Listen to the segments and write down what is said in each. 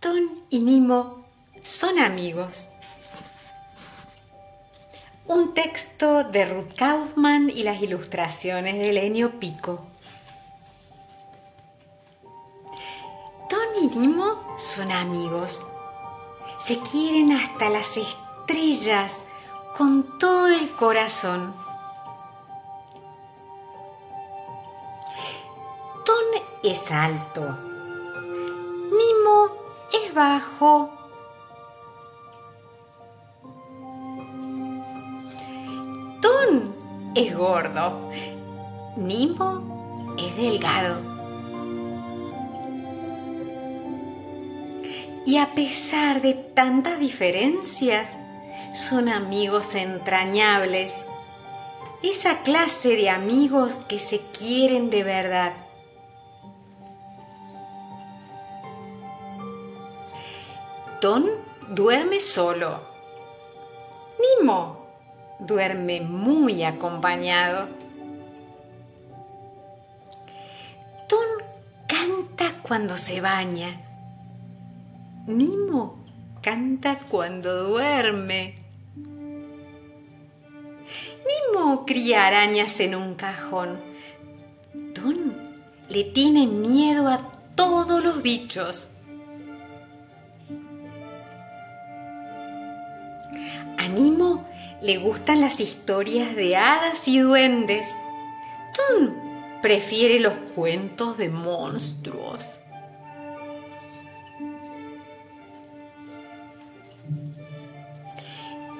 Ton y Nimo son amigos. Un texto de Ruth Kaufman y las ilustraciones de Lenio Pico. Ton y Nimo son amigos. Se quieren hasta las estrellas con todo el corazón. Ton es alto. Es bajo. Ton es gordo. Nimo es delgado. Y a pesar de tantas diferencias, son amigos entrañables. Esa clase de amigos que se quieren de verdad. Ton duerme solo. Nimo duerme muy acompañado. Ton canta cuando se baña. Nimo canta cuando duerme. Nimo cría arañas en un cajón. Ton le tiene miedo a todos los bichos. A Nimo le gustan las historias de hadas y duendes. Ton prefiere los cuentos de monstruos.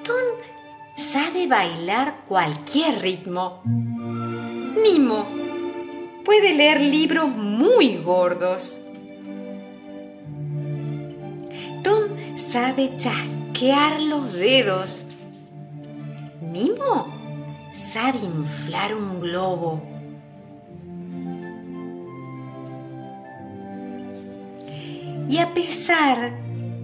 Ton sabe bailar cualquier ritmo. Nimo puede leer libros muy gordos. Ton sabe chasquear los dedos. Nimo sabe inflar un globo. Y a pesar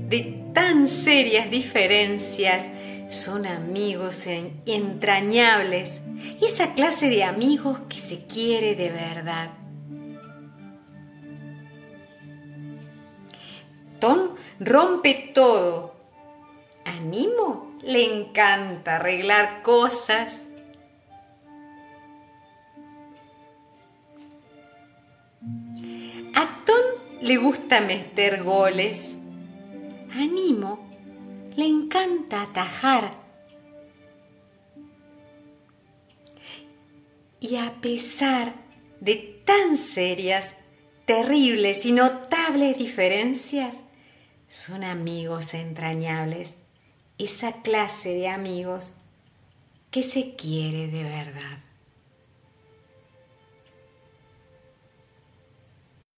de tan serias diferencias, son amigos entrañables, esa clase de amigos que se quiere de verdad. Tom rompe todo. A Nimo le encanta arreglar cosas. A Tom le gusta meter goles. A Nimo le encanta atajar. Y a pesar de tan serias, terribles y notables diferencias, son amigos entrañables, esa clase de amigos que se quiere de verdad.